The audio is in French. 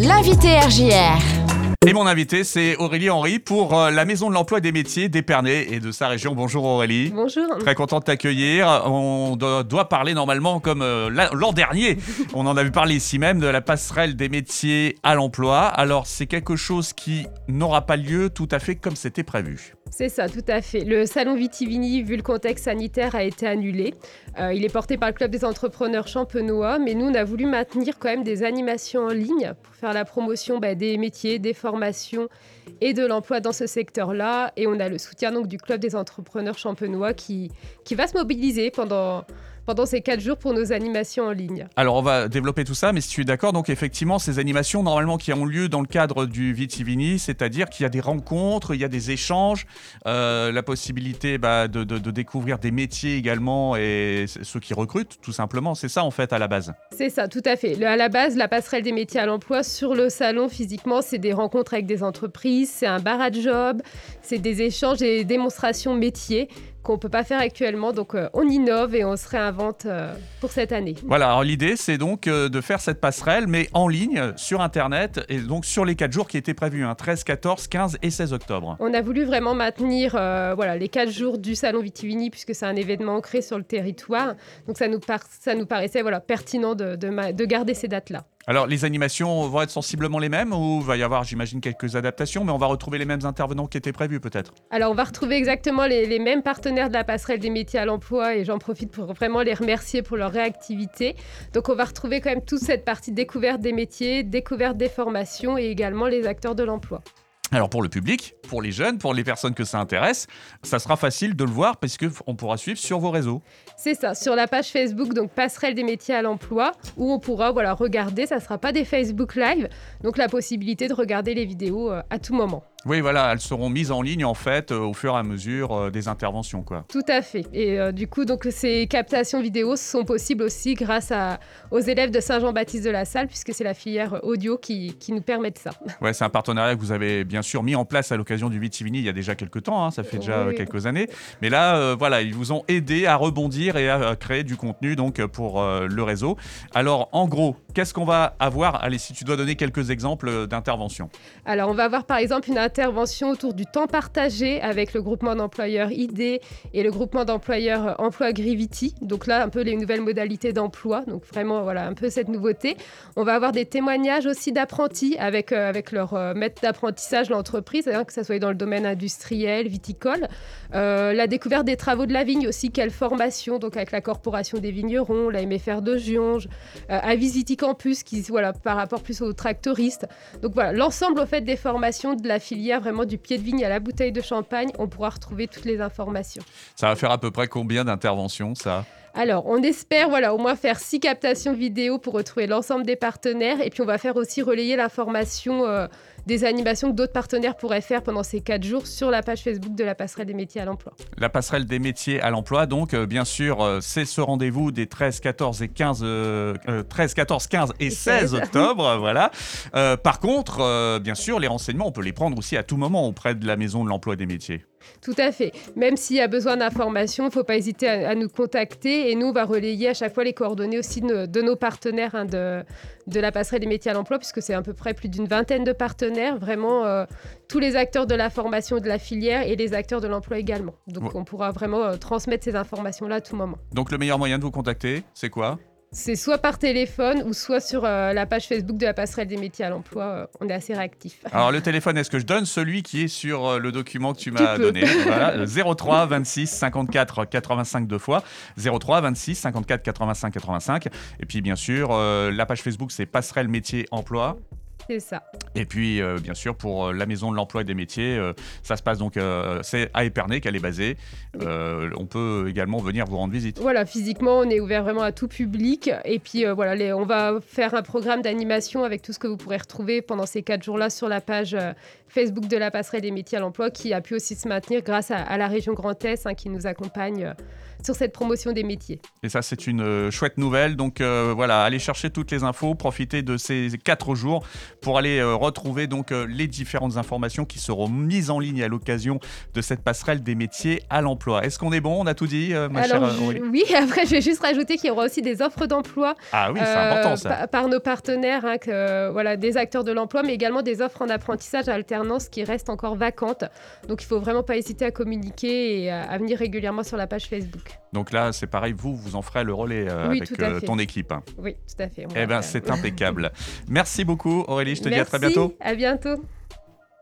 L'invité RJR. Et mon invité, c'est Aurélie Henry pour euh, la Maison de l'Emploi et des Métiers d'Épernay et de sa région. Bonjour Aurélie. Bonjour. Très content de t'accueillir. On do- doit parler normalement comme euh, la- l'an dernier. On en avait parlé ici même de la passerelle des métiers à l'emploi. Alors c'est quelque chose qui n'aura pas lieu tout à fait comme c'était prévu. C'est ça, tout à fait. Le salon Vitivini, vu le contexte sanitaire, a été annulé. Euh, il est porté par le Club des entrepreneurs champenois, mais nous, on a voulu maintenir quand même des animations en ligne pour faire la promotion bah, des métiers, des formations et de l'emploi dans ce secteur-là. Et on a le soutien donc du Club des entrepreneurs champenois qui, qui va se mobiliser pendant, pendant ces quatre jours pour nos animations en ligne. Alors on va développer tout ça, mais si tu es d'accord, donc effectivement ces animations normalement qui ont lieu dans le cadre du Vitivini, c'est-à-dire qu'il y a des rencontres, il y a des échanges, euh, la possibilité bah, de, de- de découvrir des métiers également et ceux qui recrutent tout simplement, c'est ça en fait à la base. C'est ça, tout à fait. Le- à la base, la passerelle des métiers à l'emploi sur le salon, physiquement, c'est des rencontres avec des entreprises, c'est un bar à job, c'est des échanges et des démonstrations métiers qu'on ne peut pas faire actuellement. Donc, euh, on innove et on se réinvente euh, pour cette année. Voilà, alors l'idée c'est donc euh, de faire cette passerelle, mais en ligne, sur Internet, et donc sur les quatre jours qui étaient prévus, hein, 13, 14, 15 et 16 octobre. On a voulu vraiment maintenir voilà, les quatre jours du salon Vitivini puisque c'est un événement ancré sur le territoire. Donc, ça nous, par- ça nous paraissait voilà, pertinent de, de ma- de garder ces dates-là. Alors les animations vont être sensiblement les mêmes ou va y avoir j'imagine quelques adaptations, mais on va retrouver les mêmes intervenants qui étaient prévus peut-être? Alors, on va retrouver exactement les, les mêmes partenaires de la passerelle des métiers à l'emploi et j'en profite pour vraiment les remercier pour leur réactivité. Donc, on va retrouver quand même toute cette partie découverte des métiers, découverte des formations et également les acteurs de l'emploi. Alors pour le public, pour les jeunes, pour les personnes que ça intéresse, ça sera facile de le voir parce que f- on pourra suivre sur vos réseaux. C'est ça, sur la page Facebook, donc passerelle des métiers à l'emploi, où on pourra voilà, regarder, ça ne sera pas des Facebook Live, donc la possibilité de regarder les vidéos euh, à tout moment. Oui, voilà, elles seront mises en ligne en fait euh, au fur et à mesure euh, des interventions quoi. Tout à fait. Et euh, du coup, donc, ces captations vidéo sont possibles aussi grâce à- aux élèves de Saint-Jean-Baptiste de la Salle, puisque c'est la filière audio qui, qui nous permet de ça. Ouais, c'est un partenariat que vous avez bien sûr mis en place à l'occasion du Vitivini il y a déjà quelques temps, hein, ça fait déjà Oui. quelques années. Mais là, voilà, ils vous ont aidé à rebondir et à créer du contenu donc pour le réseau. Alors, en gros, qu'est-ce qu'on va avoir? Allez, si tu dois donner quelques exemples d'interventions. Alors, on va avoir par exemple une intervention autour du temps partagé avec le groupement d'employeurs ID et le groupement d'employeurs euh, Emploi Grivity. Donc là, un peu les nouvelles modalités d'emploi. Donc vraiment, voilà, un peu cette nouveauté. On va avoir des témoignages aussi d'apprentis avec, euh, avec leur euh, maître d'apprentissage, l'entreprise, hein, que ce soit dans le domaine industriel, viticole. La découverte des travaux de la vigne aussi, quelle formation, donc avec la Corporation des vignerons, la MFR de Gionge, à Visiti Campus, qui, voilà, par rapport plus aux tractoristes. Donc voilà, l'ensemble au fait des formations de la filière, vraiment du pied de vigne à la bouteille de champagne, on pourra retrouver toutes les informations. Ça va faire à peu près combien d'interventions ça? Alors, on espère voilà, au moins faire six captations vidéo pour retrouver l'ensemble des partenaires. Et puis, on va faire aussi relayer l'information euh, des animations que d'autres partenaires pourraient faire pendant ces quatre jours sur la page Facebook de la passerelle des métiers à l'emploi. La passerelle des métiers à l'emploi, donc euh, bien sûr, euh, c'est ce rendez-vous des 13, 14 et 15, euh, euh, 13, 14, 15 et Et 16 16. octobre, voilà. Euh, par contre, bien sûr, les renseignements, on peut les prendre aussi à tout moment auprès de la maison de l'emploi et des métiers. Tout à fait. Même s'il y a besoin d'informations, il ne faut pas hésiter à, à nous contacter. Et nous, on va relayer à chaque fois les coordonnées aussi de, de nos partenaires hein, de, de la passerelle des métiers à l'emploi, puisque c'est à peu près plus d'une vingtaine de partenaires, vraiment euh, tous les acteurs de la formation de la filière et les acteurs de l'emploi également. Donc, Ouais. on pourra vraiment euh, transmettre ces informations-là à tout moment. Donc le meilleur moyen de vous contacter, c'est quoi? C'est soit par téléphone ou soit sur euh, la page Facebook de la passerelle des métiers à l'emploi. Euh, on est assez réactifs. Alors le téléphone, est-ce que je donne celui qui est sur euh, le document que tu m'as donné? Voilà, euh, 03 26 54 85 deux fois, 03 26 54 85 85. Et puis bien sûr, la page Facebook, c'est Passerelle Métier Emploi. C'est ça. Et puis, euh, bien sûr, pour euh, la maison de l'emploi et des métiers, euh, ça se passe donc, euh, c'est à Épernay qu'elle est basée. On peut également venir vous rendre visite. Voilà, physiquement, on est ouvert vraiment à tout public. Et puis voilà, les- on va faire un programme d'animation avec tout ce que vous pourrez retrouver pendant ces quatre jours-là sur la page Facebook de la passerelle des métiers à l'emploi, qui a pu aussi se maintenir grâce à, à la région Grand Est, hein, qui nous accompagne sur cette promotion des métiers. Et ça, c'est une chouette nouvelle. Donc voilà, allez chercher toutes les infos, profitez de ces quatre jours pour aller retrouver donc les différentes informations qui seront mises en ligne à l'occasion de cette passerelle des métiers à l'emploi. Est-ce qu'on est bon? On a tout dit, ma chère Oui, après, je vais juste rajouter qu'il y aura aussi des offres d'emploi. Ah oui, c'est important ça. Par nos partenaires, hein, que, voilà, des acteurs de l'emploi, mais également des offres en apprentissage à alternance qui restent encore vacantes. Donc il faut vraiment pas hésiter à communiquer et à, venir régulièrement sur la page Facebook. Donc là, c'est pareil, vous, vous en ferez le relais euh, avec euh, ton équipe. Oui, tout à fait. Eh bien, c'est impeccable. Merci beaucoup, Aurélie. Je te dis à très bientôt. À bientôt.